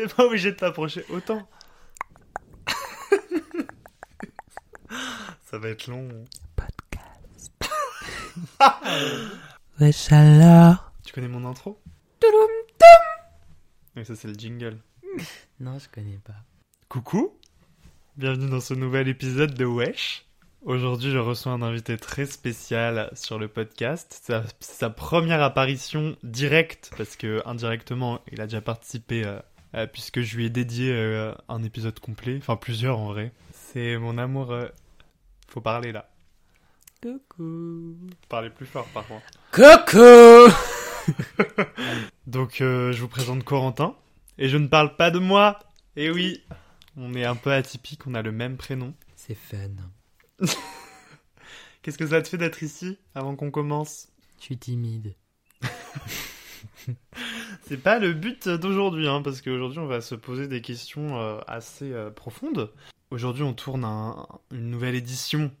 T'es pas obligé de t'approcher autant. Ça va être long. Podcast. Wesh alors? Tu connais mon intro? Oui, ça c'est le jingle. Non, je connais pas. Coucou, bienvenue dans ce nouvel épisode de Wesh. Aujourd'hui, je reçois un invité très spécial sur le podcast. C'est sa, c'est sa première apparition directe, parce que indirectement, il a déjà participé, euh, euh, puisque je lui ai dédié euh, un épisode complet, enfin plusieurs en vrai. C'est mon amour. euh, Faut parler là. Coucou. Parler plus fort par contre. Coucou Donc, euh, je vous présente Corentin. Et je ne parle pas de moi. Et oui, on est un peu atypique, on a le même prénom. C'est fun. Qu'est-ce que ça te fait d'être ici avant qu'on commence? Je suis timide. C'est pas le but d'aujourd'hui, hein, parce qu'aujourd'hui on va se poser des questions euh, assez euh, profondes. Aujourd'hui on tourne un- une nouvelle édition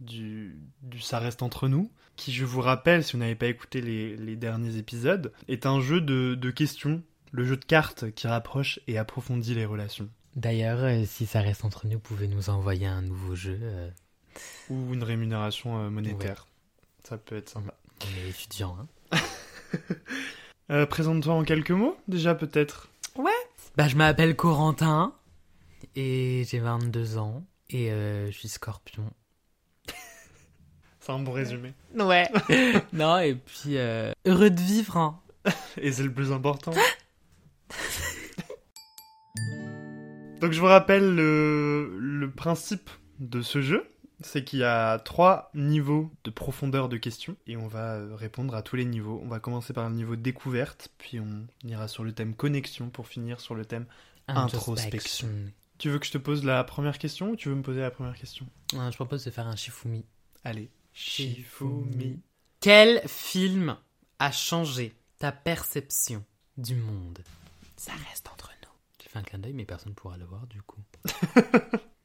du, du Ça reste entre nous, qui je vous rappelle, si vous n'avez pas écouté les, les derniers épisodes, est un jeu de, de questions, le jeu de cartes qui rapproche et approfondit les relations. D'ailleurs, euh, si ça reste entre nous, vous pouvez nous envoyer un nouveau jeu. euh, Ou une rémunération euh, monétaire. Ça peut être sympa. on est étudiants, hein. Euh, Présente-toi en quelques mots, déjà peut-être. Bah, je m'appelle Corentin. Et j'ai 22 ans. Et euh, je suis scorpion. C'est un bon résumé. Ouais. non, et puis euh, heureux de vivre, hein. Et c'est le plus important. Donc je vous rappelle le, le principe de ce jeu, c'est qu'il y a trois niveaux de profondeur de questions et on va euh, répondre à tous les niveaux. On va commencer par le niveau découverte, puis on ira sur le thème connexion pour finir sur le thème. Introspection. Tu veux que je te pose la première question ou tu veux me poser la première question? Ah, je propose de faire un Shifumi. Allez. Shifumi. Quel film a changé ta perception du monde? Ça reste entre nous. J'ai fait un clin d'œil, mais personne ne pourra le voir du coup.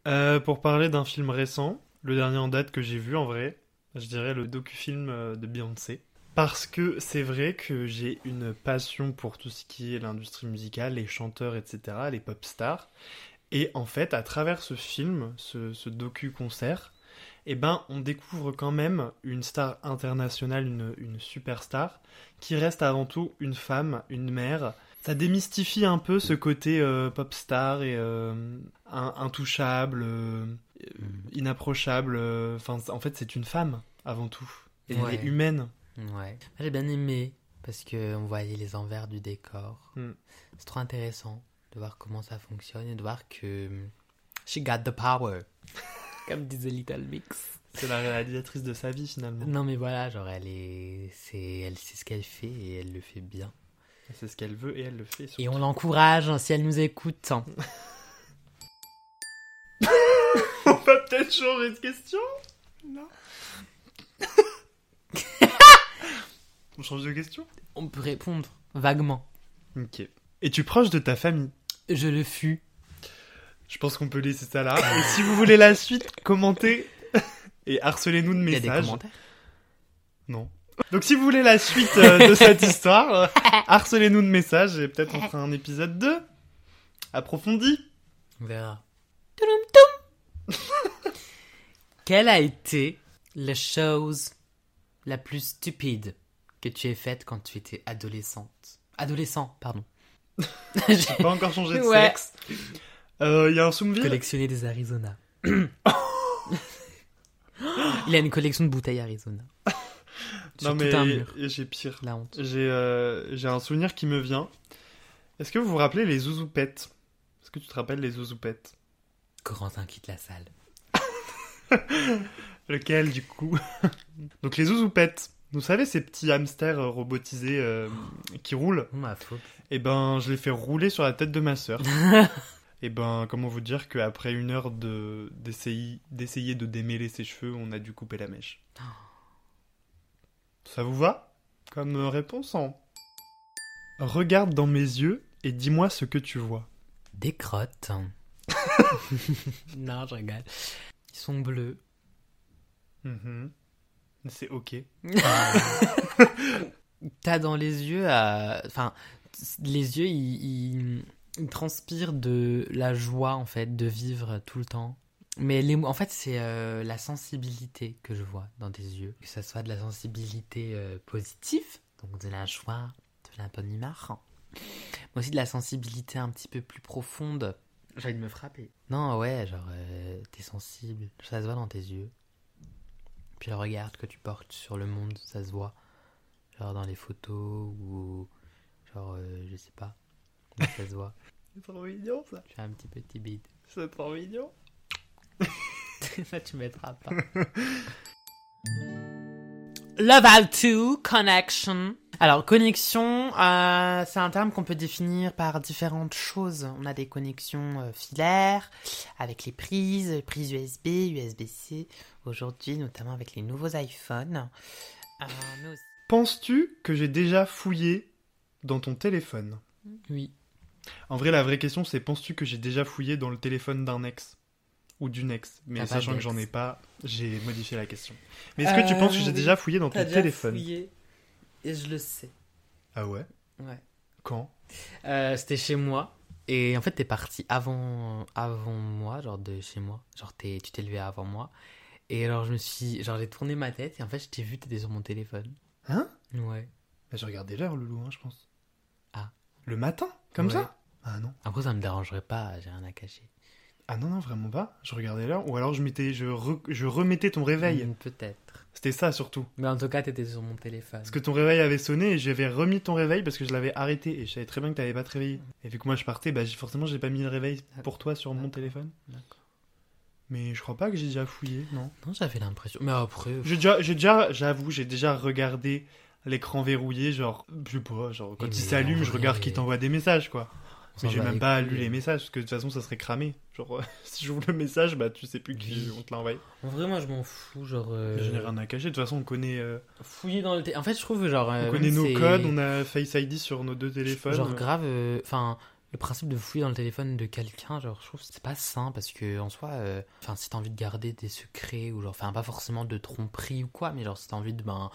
Euh, pour parler d'un film récent, le dernier en date que j'ai vu en vrai, je dirais le docu-film euh, de Beyoncé. Parce que c'est vrai que j'ai une passion pour tout ce qui est l'industrie musicale, les chanteurs, etc., les pop stars. Et en fait, à travers ce film, ce, ce docu-concert, eh ben, on découvre quand même une star internationale, une, superstar, qui reste avant tout une femme, une mère. Ça démystifie un peu ce côté euh, pop star et euh, in- intouchable, inapprochable. euh, Enfin, en fait, c'est une femme avant tout. Et Ouais. Elle est humaine. Ouais. J'ai bien aimé parce que on voyait les envers du décor. Hmm. C'est trop intéressant de voir comment ça fonctionne et de voir que she got the power. Comme disait Little Mix. C'est la réalisatrice de sa vie finalement. Non mais voilà, genre elle est, c'est, elle sait ce qu'elle fait et elle le fait bien. C'est ce qu'elle veut et elle le fait. surtout. Et on l'encourage hein, si elle nous écoute. On va peut-être changer de question Non. on change de question? On peut répondre vaguement. Ok. Es-tu proche de ta famille? Je le fus. Je pense qu'on peut laisser ça là. Et si vous voulez la suite, commentez et harcelez-nous de Il y a des messages. commentaires? Non. Donc si vous voulez la suite euh, de cette histoire, euh, harcelez-nous de messages et peut-être on fera un épisode 2 approfondi. On verra. Quelle a été la chose la plus stupide que tu aies faite quand tu étais adolescente? Adolescent, pardon. J'ai Pas encore changé de Ouais. sexe. Euh, Il y a un Soumville collectionné des Arizona. Il a une collection de bouteilles Arizona. Non tout mais un mur. j'ai pire. La honte. J'ai euh, j'ai un souvenir qui me vient. Est-ce que vous vous rappelez les zouzoupettes Est-ce que tu te rappelles les zouzoupettes Corentin quitte la salle. Lequel du coup Donc les zouzoupettes. Vous savez ces petits hamsters euh, robotisés euh, qui roulent Oh, ma faute. Eh ben, je l'ai fait rouler sur la tête de ma sœur. Et ben, comment vous dire qu'après une heure de d'essayer d'essayer de démêler ses cheveux, on a dû couper la mèche. Ça vous va Comme euh, réponse en... Regarde dans mes yeux et dis-moi ce que tu vois. Des crottes. non, je rigole. Ils sont bleus. Mhm. C'est ok. T'as dans les yeux, enfin, les yeux, ils, ils- il transpire de la joie en fait de vivre tout le temps. Mais les, en fait, c'est euh, la sensibilité que je vois dans tes yeux. Que ce soit de la sensibilité euh, positive, donc de la joie, de la bonne humeur. Mais aussi de la sensibilité un petit peu plus profonde. J'ai envie de me frapper. Non, ouais, genre, euh, t'es sensible. Ça se voit dans tes yeux. Puis le regard que tu portes sur le monde, ça se voit. Genre dans les photos ou. Genre, euh, je sais pas. Mais ça se voit. C'est trop mignon ça. Tu as un petit peu timide. C'est trop mignon. Ça, tu mettras pas. Level 2, connection. Alors, connexion, euh, c'est un terme qu'on peut définir par différentes choses. On a des connexions euh, filaires, avec les prises, prises USB, USB-C, aujourd'hui, notamment avec les nouveaux iPhones. Euh, Penses-tu que j'ai déjà fouillé dans ton téléphone? Oui. En vrai, la vraie question, c'est penses-tu que j'ai déjà fouillé dans le téléphone d'un ex? Ou d'une ex Mais sachant que j'en ai pas, j'ai modifié la question. Mais est-ce que tu penses que j'ai déjà fouillé dans ton téléphone? Et je le sais. Ah ouais? Ouais. Quand? Euh, c'était chez moi. Et en fait, t'es parti avant, avant moi, genre de chez moi. Genre, t'es, tu t'es levé avant moi. Et alors, je me suis. Genre, j'ai tourné ma tête et en fait, je t'ai vu, t'étais sur mon téléphone. Hein? Ouais. bah, J'ai regardé l'heure, Loulou, hein, je pense. Ah. Le matin? Comme Ouais. ça? Ah non. Après, ça me dérangerait pas, j'ai rien à cacher. Ah non, non, vraiment pas. Je regardais l'heure. Ou alors je, mettais, je, re- je remettais ton réveil. Hmm, Peut-être. C'était ça surtout. Mais en tout cas, t'étais sur mon téléphone. Parce que ton réveil avait sonné et j'avais remis ton réveil parce que je l'avais arrêté et je savais très bien que t'avais pas te réveillé. Et vu que moi je partais, bah forcément j'ai pas mis le réveil pour toi sur mon téléphone. D'accord. Mais je crois pas que j'ai déjà fouillé, non. Non, j'avais l'impression. Mais après. J'ai déjà, j'ai déjà, j'avoue, j'ai déjà regardé l'écran verrouillé, genre, je sais pas, genre quand il s'allume, je regarde qui t'envoie des messages, quoi. Mais j'ai bat même pas lu les messages parce que de toute façon ça serait cramé. Genre, si j'ouvre le message, bah tu sais plus qui on te l'a envoyé. En vrai, moi, je m'en fous. Genre. euh, Je n'ai rien à cacher. De toute façon, on connaît, euh, Fouiller dans le. En fait, je trouve, genre. euh, on connaît nos codes, on a Face ID sur nos deux téléphones. Genre grave, euh, enfin, le principe de fouiller dans le téléphone de quelqu'un, genre, je trouve c'est pas sain parce que en soi, euh, enfin, si t'as envie de garder des secrets ou genre, enfin, pas forcément de tromperie ou quoi, mais genre, si t'as envie de, ben,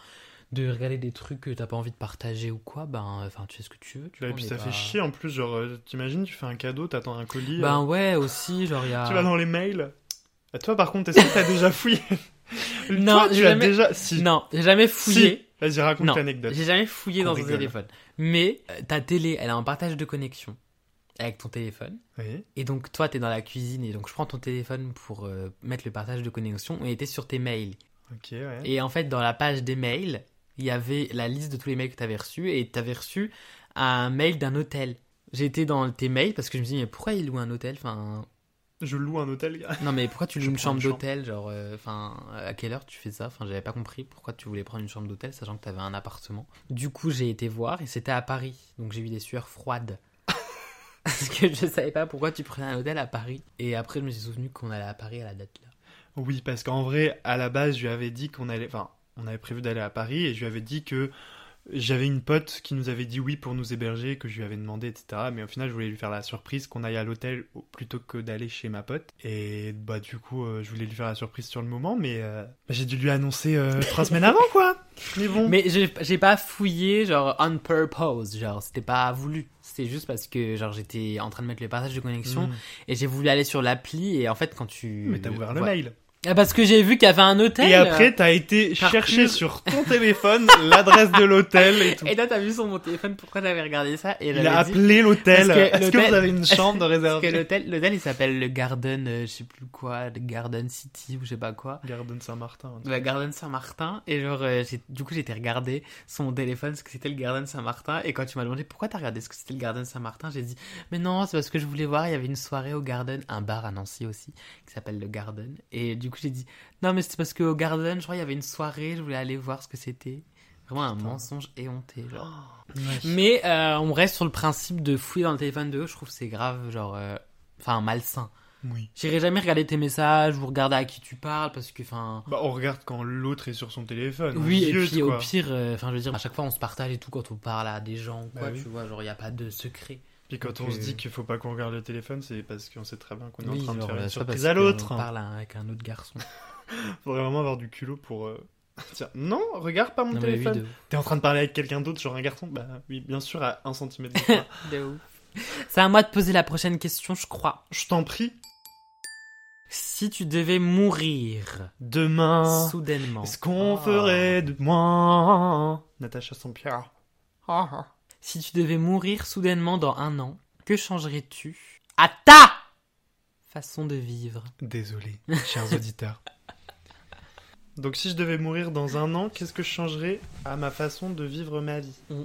de regarder des trucs que t'as pas envie de partager ou quoi, ben, enfin, tu fais ce que tu veux. Tu Ouais, et puis ça fait chier en plus, genre, euh, t'imagines, tu fais un cadeau, t'attends un colis. Ben euh, ouais, aussi, genre, il y a. Tu vas dans les mails. À toi, par contre, est-ce que t'as déjà fouillé? Non, Toi, tu j'ai as jamais- déjà. Si. Non, j'ai jamais fouillé. Vas-y, raconte Non, l'anecdote. J'ai jamais fouillé dans ton téléphone. Mais euh, ta télé, elle a un partage de connexion avec ton téléphone. Oui. Et donc toi, t'es dans la cuisine et donc je prends ton téléphone pour euh, mettre le partage de connexion et t'es sur tes mails. Ok, ouais. Et en fait, dans la page des mails, il y avait la liste de tous les mails que t'avais reçus et t'avais reçu un mail d'un hôtel. J'étais dans tes mails parce que je me suis dit, mais pourquoi il loue un hôtel? Enfin, Je loue un hôtel, gars. non, mais pourquoi tu loues une chambre. d'hôtel Genre, euh, enfin, à quelle heure tu fais ça? Enfin, j'avais pas compris pourquoi tu voulais prendre une chambre d'hôtel sachant que t'avais un appartement. Du coup, j'ai été voir et c'était à Paris. Donc j'ai eu des sueurs froides. Parce que je savais pas pourquoi tu prenais un hôtel à Paris. Et après, je me suis souvenu qu'on allait à Paris à la date là. Oui, parce qu'en vrai, à la base, je lui avais dit qu'on allait. Enfin, on avait prévu d'aller à Paris et je lui avais dit que j'avais une pote qui nous avait dit oui pour nous héberger, que je lui avais demandé, etc. Mais au final, je voulais lui faire la surprise qu'on aille à l'hôtel plutôt que d'aller chez ma pote. Et bah, du coup, euh, je voulais lui faire la surprise sur le moment, mais euh, bah, j'ai dû lui annoncer euh, trois semaines avant, quoi. Mais bon. Mais j'ai pas fouillé, genre, on purpose. Genre, c'était pas voulu. C'était juste parce que, genre, j'étais en train de mettre le partage de connexion Mm. et j'ai voulu aller sur l'appli et en fait, quand tu. Mais t'as ouvert le Ouais. mail. Ah, Parce que j'ai vu qu'il y avait un hôtel. Et après, t'as été par chercher sur ton téléphone l'adresse de l'hôtel et tout. Et là, t'as vu sur mon téléphone pourquoi j'avais regardé ça et Il a appelé l'hôtel. Est-ce que vous avez une chambre de Parce que réservée l'hôtel, l'hôtel, il s'appelle le Garden, euh, je sais plus quoi, le Garden City ou je sais pas quoi. Garden Saint-Martin. Le Garden Saint-Martin. Et genre, euh, du coup, j'étais regardé sur mon téléphone ce que c'était le Garden Saint-Martin. Et quand tu m'as demandé pourquoi t'as regardé ce que c'était le Garden Saint-Martin, j'ai dit, mais non, c'est parce que je voulais voir, il y avait une soirée au Garden, un bar à Nancy aussi, qui s'appelle le Garden. Et du coup, j'ai dit, non, mais c'est parce qu'au Garden, je crois, il y avait une soirée, je voulais aller voir ce que c'était. Vraiment un Putain. mensonge éhonté, genre. Ouais. Mais euh, on reste sur le principe de fouiller dans le téléphone de eux, je trouve que c'est grave, genre, euh, enfin, malsain. Oui. J'irai jamais regarder tes messages ou regarder à qui tu parles parce que, enfin. Bah, on regarde quand l'autre est sur son téléphone. on Oui, et puis quoi. au pire, euh, enfin, je veux dire, à chaque fois on se partage et tout quand on parle à des gens ou quoi, Bah oui. tu vois, genre, il n'y a pas de secret. Puis quand Donc, on se euh, dit qu'il faut pas qu'on regarde le téléphone, c'est parce qu'on sait très bien qu'on est Oui, en train de faire euh, une surprise à l'autre. parle avec un autre garçon. Faudrait vraiment avoir du culot pour. euh, Tiens, non, regarde pas mon Non, mais oui, téléphone. de, T'es en train de parler avec quelqu'un d'autre, genre un garçon? Bah oui, bien sûr, à un centimètre de toi. de ouf. C'est à moi de poser la prochaine question, je crois. Je t'en prie. Si tu devais mourir Demain, soudainement, ce qu'on ferait de moi Natacha Saint-Pierre. Si tu devais mourir soudainement dans un an, que changerais-tu à ta façon de vivre? Désolé, chers auditeurs. Donc si je devais mourir dans un an, qu'est-ce que je changerais à ma façon de vivre ma vie? Mm.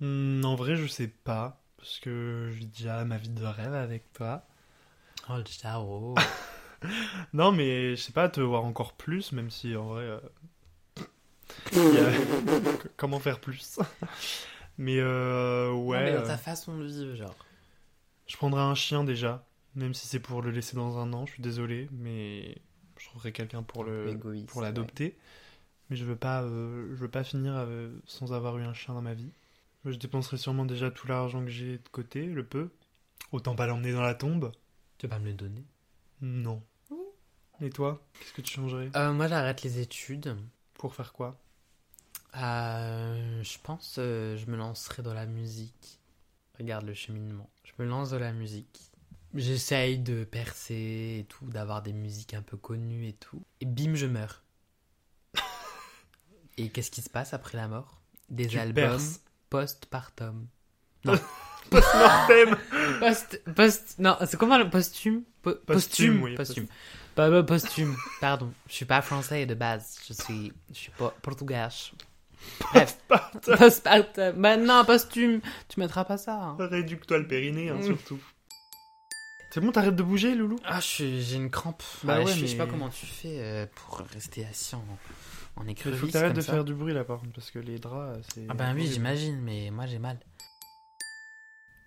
Hmm, En vrai, je sais pas. Parce que je vis déjà ma vie de rêve avec toi. Oh le ciao. Non, mais je sais pas, te voir encore plus, même si en vrai. euh, Comment faire plus Mais euh, ouais. Non, mais dans euh, ta façon de vivre, genre. Je prendrais un chien déjà, même si c'est pour le laisser dans un an, je suis désolé, mais je trouverais quelqu'un pour le Égoïste, pour l'adopter. Mais je veux pas euh, je veux pas finir euh, sans avoir eu un chien dans ma vie. Je dépenserai sûrement déjà tout l'argent que j'ai de côté, le peu. Autant pas l'emmener dans la tombe. Tu vas pas me le donner? Non. Et toi, qu'est-ce que tu changerais? Euh, Moi, j'arrête les études. Pour faire quoi? Euh, je pense euh, je me lancerai dans la musique. Regarde le cheminement. Je me lance dans la musique. J'essaye de percer et tout, d'avoir des musiques un peu connues et tout. Et bim, je meurs. et qu'est-ce qui se passe après la mort? Des Tu albums post-partum. Post-mortem Post, post, non, c'est comment le posthume? Po- Posthume, oui, posthume. Pas pas posthume, pardon. Je suis pas français de base, je suis, je suis pas portugais. Bref, postpartum. Bah non, posthume, tu mettras pas ça. hein. Réduque-toi le périnée, hein, Mm. surtout. C'est bon, t'arrêtes de bouger, Loulou? Ah, je suis- j'ai une crampe. Bah Ouais, ouais, je, sais- je sais pas mais- comment tu fais euh, pour rester assis en, en Il écrevisse faut que t'arrêtes comme de ça. faire du bruit là par contre, parce que les draps, c'est. Ah ben oui, j'imagine, mais moi j'ai mal.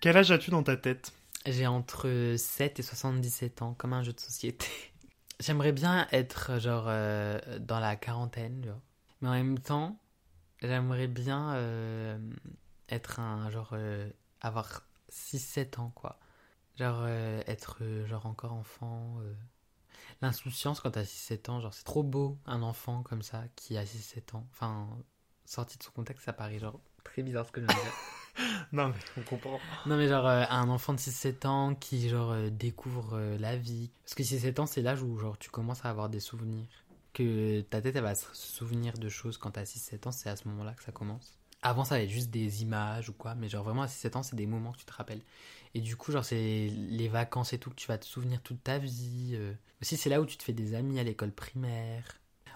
Quel âge as-tu dans ta tête? J'ai entre 7 et 77 ans, comme un jeu de société. J'aimerais bien être genre euh, dans la quarantaine, vois. mais en même temps, j'aimerais bien euh, être un genre euh, avoir 6-7 ans quoi. Genre euh, être euh, genre encore enfant. euh. L'insouciance quand t'as 6-7 ans, genre c'est trop beau un enfant comme ça qui a 6-7 ans. Enfin, sorti de son contexte, ça paraît genre très bizarre ce que je viens de dire. Non, mais on comprend. Non mais genre euh, un enfant de 6-7 ans qui genre euh, découvre euh, la vie. Parce que 6-7 ans c'est l'âge où genre tu commences à avoir des souvenirs. Que ta tête elle va se souvenir de choses quand t'as 6-7 ans, c'est à ce moment-là que ça commence. Avant ça va être juste des images ou quoi, mais genre vraiment à 6-7 ans c'est des moments que tu te rappelles. Et du coup genre c'est les vacances et tout que tu vas te souvenir toute ta vie. Aussi c'est là où tu te fais des amis à l'école primaire.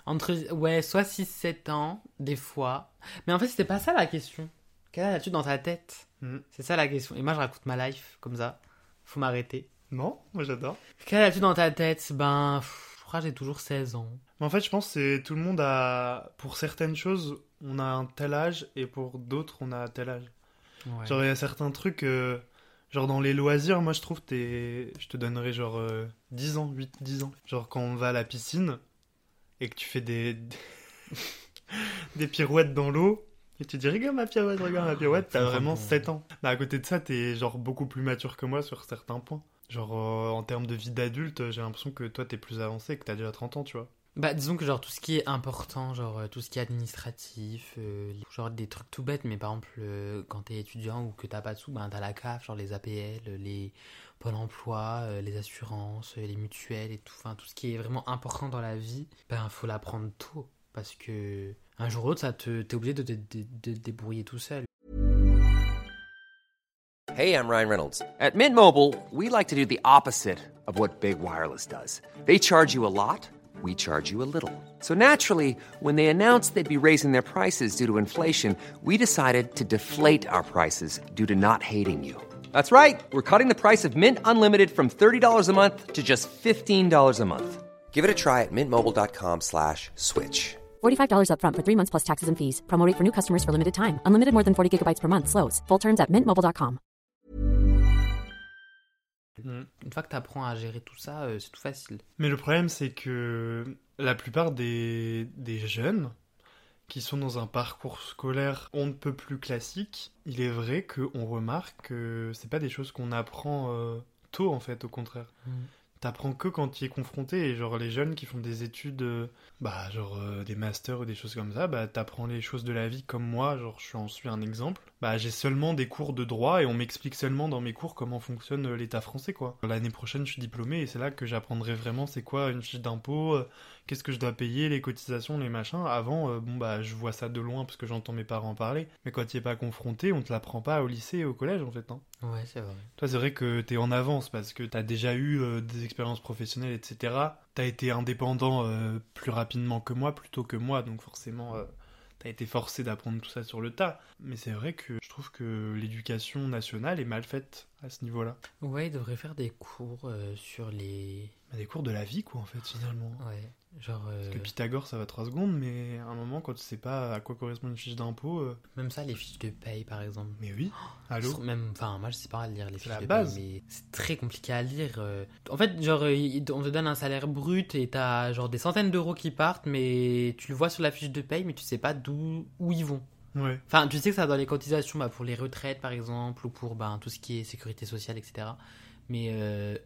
Entre, ouais, soit 6-7 ans, des fois. Mais en fait c'était pas ça la question. Quel âge as-tu dans ta tête Hmm. c'est ça la question. Et moi, je raconte ma life comme ça. Faut m'arrêter. Non, moi j'adore. Quel as-tu dans ta tête Ben, pff, je crois que j'ai toujours 16 ans. Mais en fait, je pense que c'est tout le monde a. Pour certaines choses, on a un tel âge, et pour d'autres, on a tel âge. Ouais. Genre, il y a certains trucs. euh, Genre, dans les loisirs, moi je trouve, t'es. Je te donnerais genre euh, 10 ans, 8, 10 ans. Genre, quand on va à la piscine, et que tu fais des. des pirouettes dans l'eau. Et tu dis, regarde ma pirouette, regarde ma pirouette, t'as vraiment vraiment- 7 7 ans. Mais à côté de ça, t'es genre beaucoup plus mature que moi sur certains points. Genre, euh, en termes de vie d'adulte, j'ai l'impression que toi, t'es plus avancé, que t'as déjà 30 ans, tu vois. Bah, disons que genre tout ce qui est important, genre euh, tout ce qui est administratif, euh, genre des trucs tout bêtes, mais par exemple, quand t'es étudiant ou que t'as pas de sous, ben t'as la CAF, genre les APL, les Pôle emploi, les assurances, les mutuelles et tout, enfin tout ce qui est vraiment important dans la vie, ben faut l'apprendre tôt. Parce que un jour ou l'autre, ça te, t'es obligé de te de, débrouiller tout seul. Hey, I'm Ryan Reynolds. At Mint Mobile, we like to do the opposite of what Big Wireless does. They charge you a lot, we charge you a little. So naturally, when they announced they'd be raising their prices due to inflation, we decided to deflate our prices due to not hating you. That's right. We're cutting the price of Mint Unlimited from $30 a month to just $15 a month. Give it a try at mintmobile.com slash switch. $45 upfront for three months plus taxes and fees. Promo rate for new customers for limited time. Unlimited more than 40 gigabytes per month. Slows. Full terms at mintmobile.com. Une fois que t'apprends à gérer tout ça, euh, c'est tout facile. Mais le problème, c'est que la plupart des, des jeunes qui sont dans un parcours scolaire on ne peut plus classique, il est vrai qu'on remarque que c'est pas des choses qu'on apprend euh, tôt, en fait, au contraire. Mm. T'apprends que quand tu es confronté. Et genre, les jeunes qui font des études, euh, bah, genre euh, des masters ou des choses comme ça, bah, t'apprends les choses de la vie comme moi. Genre, je suis un exemple. Bah, j'ai seulement des cours de droit et on m'explique seulement dans mes cours comment fonctionne euh, l'État français, quoi. L'année prochaine, je suis diplômé et c'est là que j'apprendrai vraiment c'est quoi une fiche d'impôt, qu'est-ce que je dois payer, les cotisations, les machins. Avant, euh, bon, bah, je vois ça de loin parce que j'entends mes parents parler. Mais quand tu es pas confronté, on te l'apprend pas au lycée et au collège, en fait, hein. Ouais, c'est vrai. Toi, c'est vrai que t'es en avance parce que t'as déjà eu euh, des expériences professionnelles, etc. T'as été indépendant euh, plus rapidement que moi, plutôt que moi, donc forcément, t'as été forcé d'apprendre tout ça sur le tas. Mais c'est vrai que je trouve que l'éducation nationale est mal faite à ce niveau-là. Ouais, il devrait faire des cours euh, sur les. Bah, Des cours de la vie, quoi, en fait, finalement. Ouais, genre. euh, Parce que Pythagore, ça va 3 secondes, mais à un moment, quand tu sais pas à quoi correspond une fiche d'impôt, euh, Même ça, les fiches de paye, par exemple. mais oui, Je allô Même, enfin, moi je sais pas lire les fiches la de base. paye, mais c'est très compliqué à lire. euh. En fait, genre, euh, on te donne un salaire brut et t'as genre des centaines d'euros qui partent, mais tu le vois sur la fiche de paye, mais tu sais pas d'où où ils vont. Ouais. Enfin, tu sais que ça va dans les cotisations bah, pour les retraites, par exemple, ou pour ben, tout ce qui est sécurité sociale, etc. Mais euh,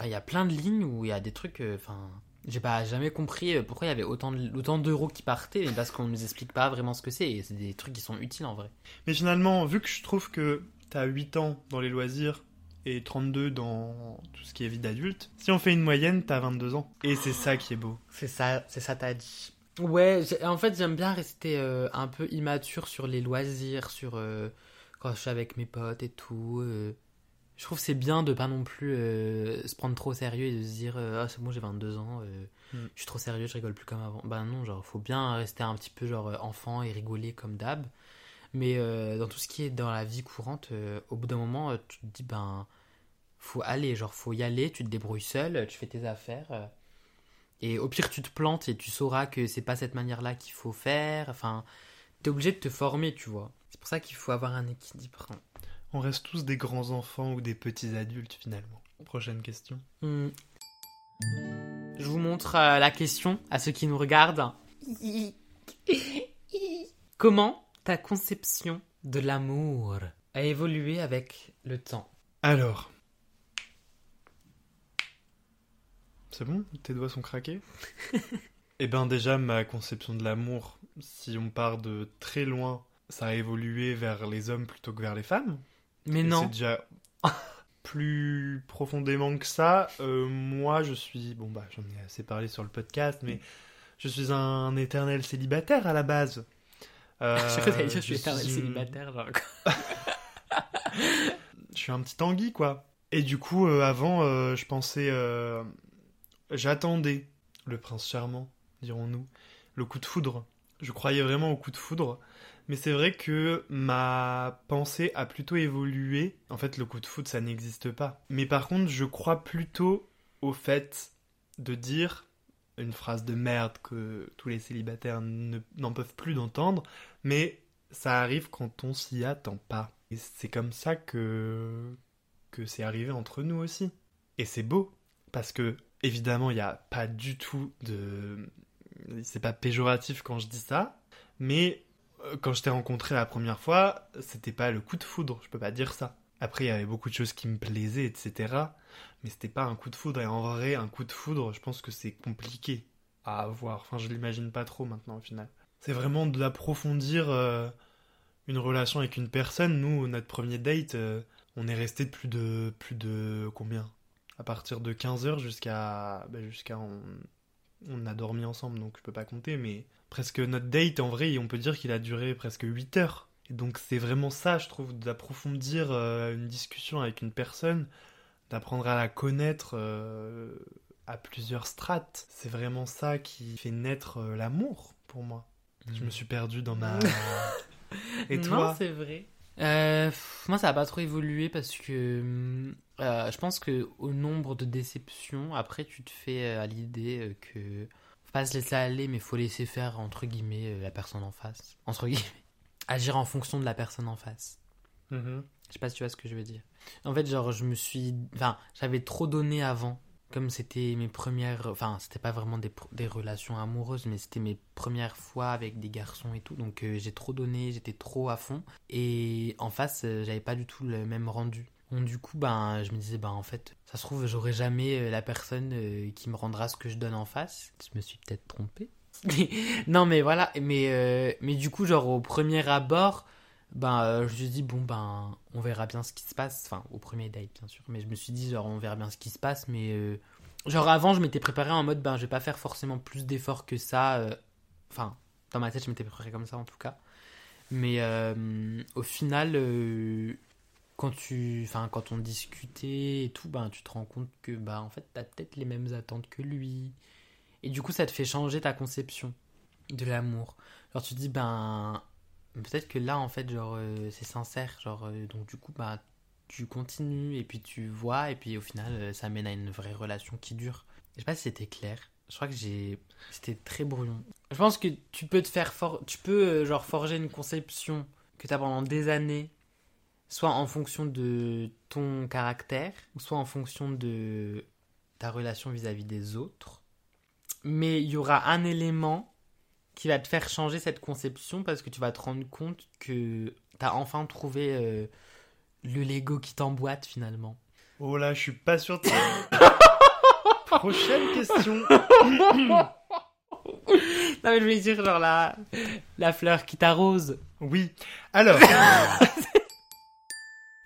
enfin, il y a plein de lignes où il y a des trucs. euh, Enfin, j'ai pas jamais compris euh, pourquoi il y avait autant de- autant d'euros qui partaient, mais parce qu'on nous explique pas vraiment ce que c'est. Et c'est des trucs qui sont utiles en vrai. Mais finalement, vu que je trouve que t'as 8 ans dans les loisirs et 32 dans tout ce qui est vie d'adulte, si on fait une moyenne, t'as 22 ans. Et c'est ça qui est beau. C'est ça, c'est ça t'as dit. Ouais, en fait j'aime bien rester euh, un peu immature sur les loisirs, sur euh, quand je suis avec mes potes et tout. euh. Je trouve c'est bien de pas non plus euh, se prendre trop au sérieux et de se dire euh, ah c'est bon j'ai 22 ans, euh, Mm. je suis trop sérieux, je rigole plus comme avant. Bah non, genre faut bien rester un petit peu genre enfant et rigoler comme d'hab. Mais dans tout ce qui est dans la vie courante, au bout d'un moment tu te dis ben faut aller, genre faut y aller, tu te débrouilles seul, tu fais tes affaires. et au pire, tu te plantes et tu sauras que c'est pas cette manière-là qu'il faut faire. Enfin, t'es obligé de te former, tu vois. C'est pour ça qu'il faut avoir un équilibre. On reste tous des grands enfants ou des petits adultes finalement. Prochaine question. Hmm. Je vous montre euh, la question à ceux qui nous regardent. Comment ta conception de l'amour a évolué avec le temps? Alors. C'est bon? Tes doigts sont craqués? Eh ben déjà, ma conception de l'amour, si on part de très loin, ça a évolué vers les hommes plutôt que vers les femmes. Mais Et non. C'est déjà plus profondément que ça. euh, moi, je suis. Bon, bah, j'en ai assez parlé sur le podcast, mais je suis un éternel célibataire à la base. Euh, je dire, suis éternel célibataire. Genre. Je suis un petit tanguy, quoi. Et du coup, euh, avant, euh, je pensais. J'attendais le prince charmant, dirons-nous. Le coup de foudre. Je croyais vraiment au coup de foudre. Mais c'est vrai que ma pensée a plutôt évolué. En fait, le coup de foudre, ça n'existe pas. Mais par contre, je crois plutôt au fait de dire une phrase de merde que tous les célibataires ne- n'en peuvent plus d'entendre. Mais ça arrive quand on s'y attend pas. Et c'est comme ça que, que c'est arrivé entre nous aussi. Et c'est beau, parce que, évidemment, il n'y a pas du tout de... C'est pas péjoratif quand je dis ça, mais quand je t'ai rencontré la première fois, c'était pas le coup de foudre, je peux pas dire ça. Après, il y avait beaucoup de choses qui me plaisaient, etc. Mais c'était pas un coup de foudre, et en vrai, un coup de foudre, je pense que c'est compliqué à avoir. Enfin, je l'imagine pas trop maintenant, au final. C'est vraiment d'approfondir euh, une relation avec une personne. Nous, notre premier date, euh, on est resté de plus de plus de combien? À partir de 15 heures jusqu'à bah, jusqu'à on, on a dormi ensemble, donc je peux pas compter, mais presque notre date en vrai, on peut dire qu'il a duré presque 8 heures. Et donc c'est vraiment ça, je trouve, d'approfondir euh, une discussion avec une personne, d'apprendre à la connaître euh, à plusieurs strates. C'est vraiment ça qui fait naître euh, l'amour pour moi. Je me suis perdu dans ma. Et non, toi c'est vrai. Euh, moi, ça n'a pas trop évolué parce que euh, je pense que au nombre de déceptions, après, tu te fais à l'idée que pas se laisser aller, mais faut laisser faire entre guillemets euh, la personne en face. Entre guillemets, agir en fonction de la personne en face. Mhm. Je sais pas si tu vois ce que je veux dire. En fait, genre, je me suis. Enfin, j'avais trop donné avant. Comme c'était mes premières. Enfin, c'était pas vraiment des relations amoureuses, mais c'était mes premières fois avec des garçons et tout. Donc, euh, j'ai trop donné, j'étais trop à fond. Et en face, euh, j'avais pas du tout le même rendu. Donc du coup, ben, je me disais, ben en fait, ça se trouve, j'aurai jamais euh, la personne euh, qui me rendra ce que je donne en face. Je me suis peut-être trompé. non, mais voilà, mais, euh, mais du coup, genre au premier abord, ben, je me suis dit, bon, ben, on verra bien ce qui se passe. Enfin, au premier date, bien sûr. Mais je me suis dit, genre, on verra bien ce qui se passe. Mais, genre, avant, je m'étais préparé en mode, ben, je vais pas faire forcément plus d'efforts que ça. Enfin, dans ma tête, je m'étais préparé comme ça, en tout cas. Mais au final, quand, tu, enfin, quand on discutait et tout, ben, tu te rends compte que, bah, en fait, t'as peut-être les mêmes attentes que lui. Et du coup, ça te fait changer ta conception de l'amour. Genre, tu te dis, ben, peut-être que là, en fait, genre, euh, c'est sincère. Genre, euh, donc, du coup, bah, tu continues et puis tu vois, et puis au final, euh, ça mène à une vraie relation qui dure. Je sais pas si c'était clair. Je crois que j'ai. C'était très brouillon. Je pense que tu peux te faire. For... Tu peux, genre, forger une conception que tu as pendant des années, soit en fonction de ton caractère, soit en fonction de ta relation vis-à-vis des autres. Mais il y aura un élément qui va te faire changer cette conception parce que tu vas te rendre compte que tu as enfin trouvé euh, le Lego qui t'emboîte finalement. Oh là, je suis pas sûr de Prochaine question. Non mais je voulais dire genre la, la fleur qui t'arrose. Oui. Alors.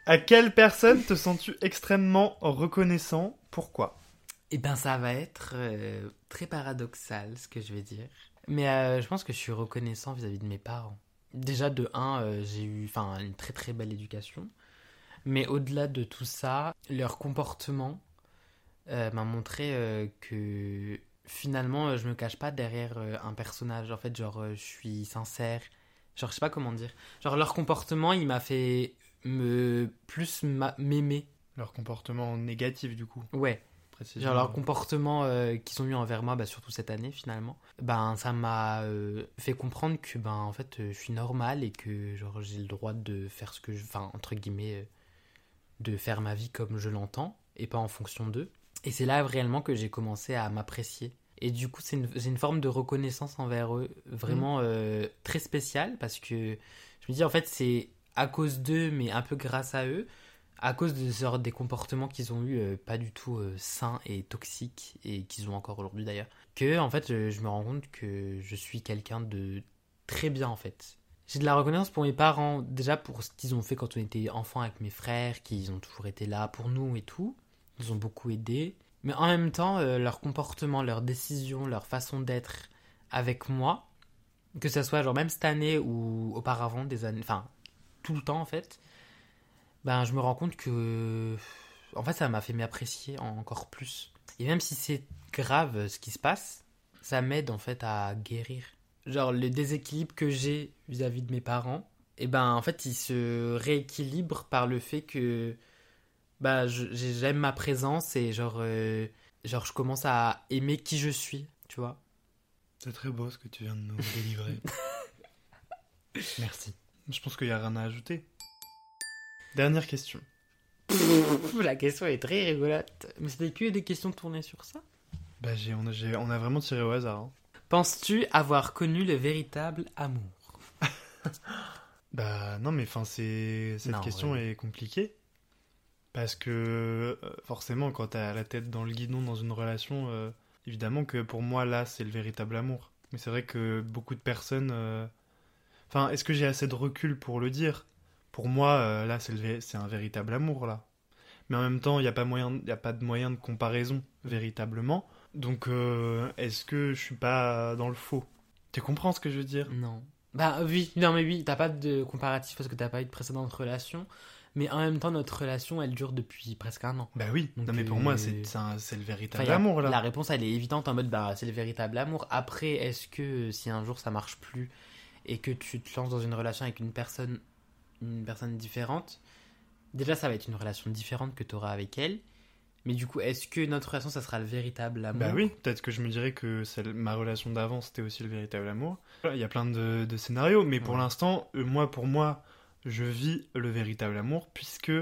à quelle personne te sens-tu extrêmement reconnaissant? Pourquoi? Eh ben ça va être euh, très paradoxal ce que je vais dire. Mais euh, je pense que je suis reconnaissant vis-à-vis de mes parents. Déjà de un, euh, j'ai eu une très très belle éducation. Mais au-delà de tout ça, leur comportement m'a montré que finalement je me cache pas derrière un personnage. En fait, genre je suis sincère. Genre je sais pas comment dire. Genre leur comportement, il m'a fait me plus m'a- m'aimer. Leur comportement négatif, du coup, Ouais. précisément. Genre leur comportement euh, qu'ils ont eu envers moi, bah, surtout cette année finalement, ben ça m'a euh, fait comprendre que ben en fait euh, je suis normal et que genre j'ai le droit de faire ce que je, enfin entre guillemets, de faire ma vie comme je l'entends et pas en fonction d'eux. Et c'est là réellement que j'ai commencé à m'apprécier. Et du coup c'est une, une forme de reconnaissance envers eux vraiment euh, très spéciale parce que je me dis en fait c'est à cause d'eux mais un peu grâce à eux à cause de genre, des comportements qu'ils ont eu euh, pas du tout euh, sains et toxiques et qu'ils ont encore aujourd'hui d'ailleurs que en fait je, je me rends compte que je suis quelqu'un de très bien en fait. J'ai de la reconnaissance pour mes parents déjà pour ce qu'ils ont fait quand on était enfant avec mes frères qu'ils ont toujours été là pour nous et tout. Ils ont beaucoup aidé. Mais en même temps euh, leur comportement leurs décisions leur façon d'être avec moi que ce soit genre même cette année ou auparavant des années enfin tout le temps en fait ben, je me rends compte que. En fait, ça m'a fait m'apprécier encore plus. Et même si c'est grave euh, ce qui se passe, ça m'aide en fait à guérir. Genre, le déséquilibre que j'ai vis-à-vis de mes parents, et ben en fait, il se rééquilibre par le fait que. Bah, j'aime ma présence et genre. euh, genre, je commence à aimer qui je suis, tu vois. C'est très beau ce que tu viens de nous délivrer. Merci. Je pense qu'il n'y a rien à ajouter. Dernière question. La question est très rigolote. Mais c'était que des questions tournées sur ça? Bah, j'ai, on, a, j'ai- on a vraiment tiré au hasard. hein. Penses-tu avoir connu le véritable amour? Bah non, mais enfin, c'est cette Non, question ouais. est compliquée parce que euh, forcément, quand t'as la tête dans le guidon dans une relation, euh, évidemment que pour moi là, c'est le véritable amour. Mais c'est vrai que beaucoup de personnes, euh, enfin, est-ce que j'ai assez de recul pour le dire? Pour moi, euh, là, c'est un véritable amour là. Mais en même temps, il n'y a pas moyen, y a pas de moyen de comparaison véritablement. Donc, euh, est-ce que je suis pas dans le faux? Tu comprends ce que je veux dire? Non. Bah oui, non mais oui, t'as pas de comparatif parce que t'as pas eu de précédente relation. Mais en même temps, notre relation, elle dure depuis presque un an. Bah oui. Donc, non mais pour euh, moi, c'est le véritable Enfin, amour là. La réponse, elle est évidente en mode, bah c'est le véritable amour. Après, est-ce que si un jour ça marche plus et que tu te lances dans une relation avec une personne, une personne différente, déjà ça va être une relation différente que tu auras avec elle. Mais du coup, est-ce que notre relation, ça sera le véritable amour? Bah oui, peut-être que je me dirais que celle- ma relation d'avant, c'était aussi le véritable amour. Il y a plein de, de scénarios, mais pour l'instant, euh, moi, pour moi, je vis le véritable amour, puisque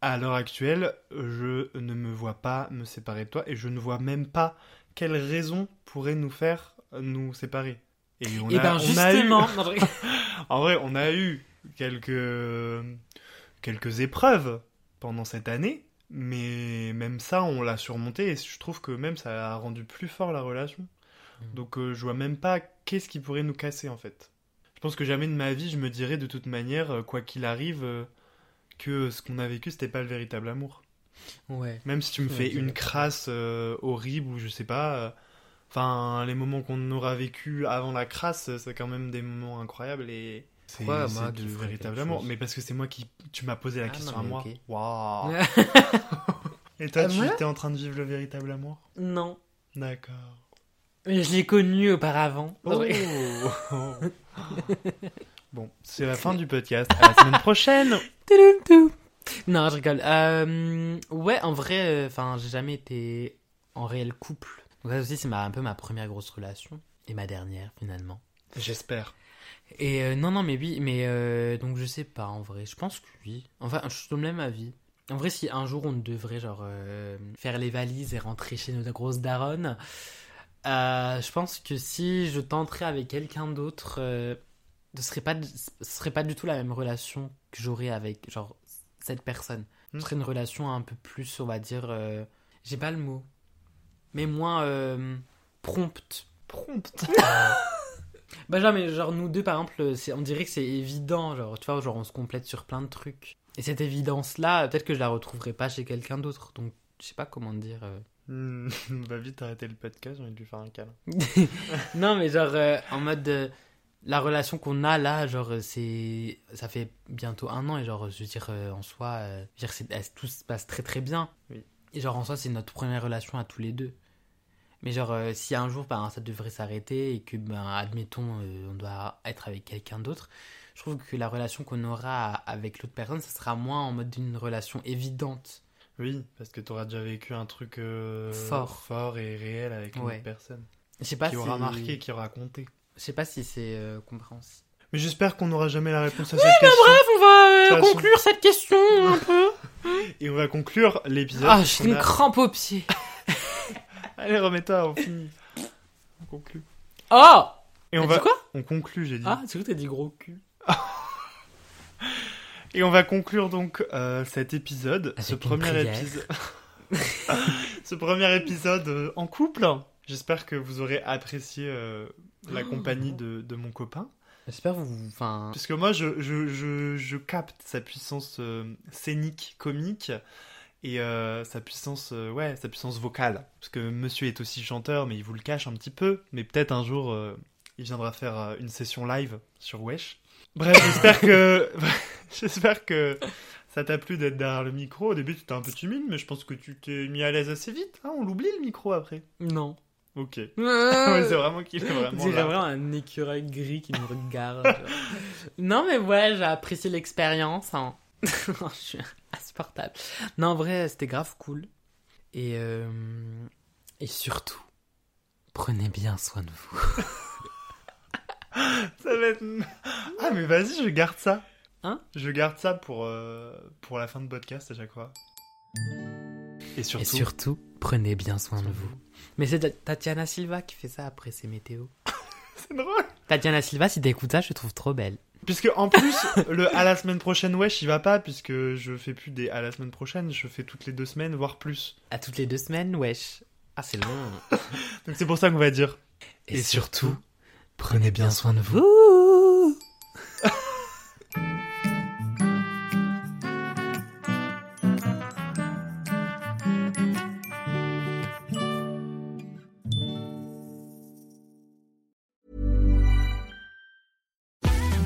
à l'heure actuelle, je ne me vois pas me séparer de toi, et je ne vois même pas quelle raison pourrait nous faire nous séparer. Et on Et a, ben on a eu- en vrai, on a eu quelques, quelques épreuves pendant cette année, mais même ça, on l'a surmonté et je trouve que même ça a rendu plus fort la relation. Mm. Donc euh, je vois même pas qu'est-ce qui pourrait nous casser en fait. Je pense que jamais de ma vie je me dirais de toute manière, euh, quoi qu'il arrive, euh, que ce qu'on a vécu c'était pas le véritable amour. Ouais. Même si tu me Ouais, fais une crasse euh, horrible ou je sais pas. Euh, Enfin, les moments qu'on aura vécu avant la crasse, euh, c'est quand même des moments incroyables et c'est Pourquoi, c'est moi, du tu ferais véritable quelque amour. chose Mais parce que c'est moi qui. Tu m'as posé la Ah, question non, à moi. ok. Waouh. Et toi, À tu étais en train de vivre le véritable amour? Non. D'accord. Mais je l'ai connu auparavant. Oh. bon, c'est la fin du podcast. À la semaine prochaine. Non, je rigole. Euh, ouais, en vrai, enfin, j'ai jamais été en réel couple. Donc ça aussi, c'est un peu ma première grosse relation et ma dernière finalement. J'espère. Et euh, non, non, mais oui, mais euh, donc je sais pas en vrai. Je pense que oui. Enfin, je donne même avis. En vrai, si un jour on devrait genre euh, faire les valises et rentrer chez nos grosses daronnes, euh, je pense que si je tenterais avec quelqu'un d'autre, ce serait pas, ce serait pas du tout la même relation que j'aurais avec genre cette personne. Ce Hmm. serait une relation un peu plus, on va dire, j'ai pas le mot, mais moins euh, prompte. Prompte. Bah genre, mais genre nous deux par exemple, on dirait que c'est évident, genre tu vois, genre on se complète sur plein de trucs. Et cette évidence-là, peut-être que je la retrouverai pas chez quelqu'un d'autre, donc je sais pas comment dire. euh. Va vite arrêter le podcast, envie de lui faire un câlin. non mais genre euh, en mode euh, la relation qu'on a là, genre euh, c'est, ça fait bientôt un an et genre je veux dire euh, en soi, euh, je veux dire, tout se passe très très bien. Oui. Et genre en soi c'est notre première relation à tous les deux. Mais genre euh, si un jour ben, ça devrait s'arrêter et que ben admettons euh, on doit être avec quelqu'un d'autre, je trouve que la relation qu'on aura avec l'autre personne, ça sera moins en mode d'une relation évidente. Oui, parce que t'auras déjà vécu un truc euh, Fort. fort et réel avec une Ouais. autre personne. Je sais pas qui aura si- marqué, qui aura compté. Je sais pas si c'est compréhensible. Mais j'espère qu'on n'aura jamais la réponse à cette question. on va De toute façon- conclure cette question un peu. Et on va conclure l'épisode. Ah, j'ai une a- crampe au pied. Allez, remets-toi, on finit. On conclut. Oh Et on va... dit quoi On conclut, j'ai dit. Ah, c'est vrai que t'as dit gros cul. Et on va conclure donc euh, cet épisode, ce Avec premier épisode, ce premier épisode euh, en couple. J'espère que vous aurez apprécié euh, la Oh. compagnie de, de mon copain, J'espère vous... Enfin... puisque moi je, je, je, je capte sa puissance euh, scénique, comique et euh, sa puissance, euh, ouais, sa puissance vocale, parce que Monsieur est aussi chanteur, mais il vous le cache un petit peu, mais peut-être un jour euh, il viendra faire une session live sur Wesh. Bref, j'espère que j'espère que ça t'a plu d'être derrière le micro. Au début, tu étais un peu timide, mais je pense que tu t'es mis à l'aise assez vite. hein, on l'oublie le micro après. Non. Ok. Ouais, c'est vraiment qu'il est On vraiment là. vraiment un écureuil gris qui nous regarde. non, mais ouais, j'ai apprécié l'expérience. hein. je suis insupportable. Non, en vrai, c'était grave cool. Et, euh, et surtout, prenez bien soin de vous. Ça va être. Ah, mais vas-y, je garde ça. Hein? Je garde ça pour euh, pour la fin de podcast à chaque fois. Et surtout. Et surtout, prenez bien soin de vous. Mais c'est Tatiana Silva qui fait ça après ses météos. C'est drôle. Tatiana Silva, si t'écoutes ça, je te trouve trop belle. Puisque en plus, le à la semaine prochaine, wesh, il va pas, puisque je fais plus des à la semaine prochaine, je fais toutes les deux semaines, voire plus. À toutes les deux semaines, wesh. Ah, c'est long. Donc c'est pour ça qu'on va dire. Et, Et surtout, surtout, prenez bien soin de vous.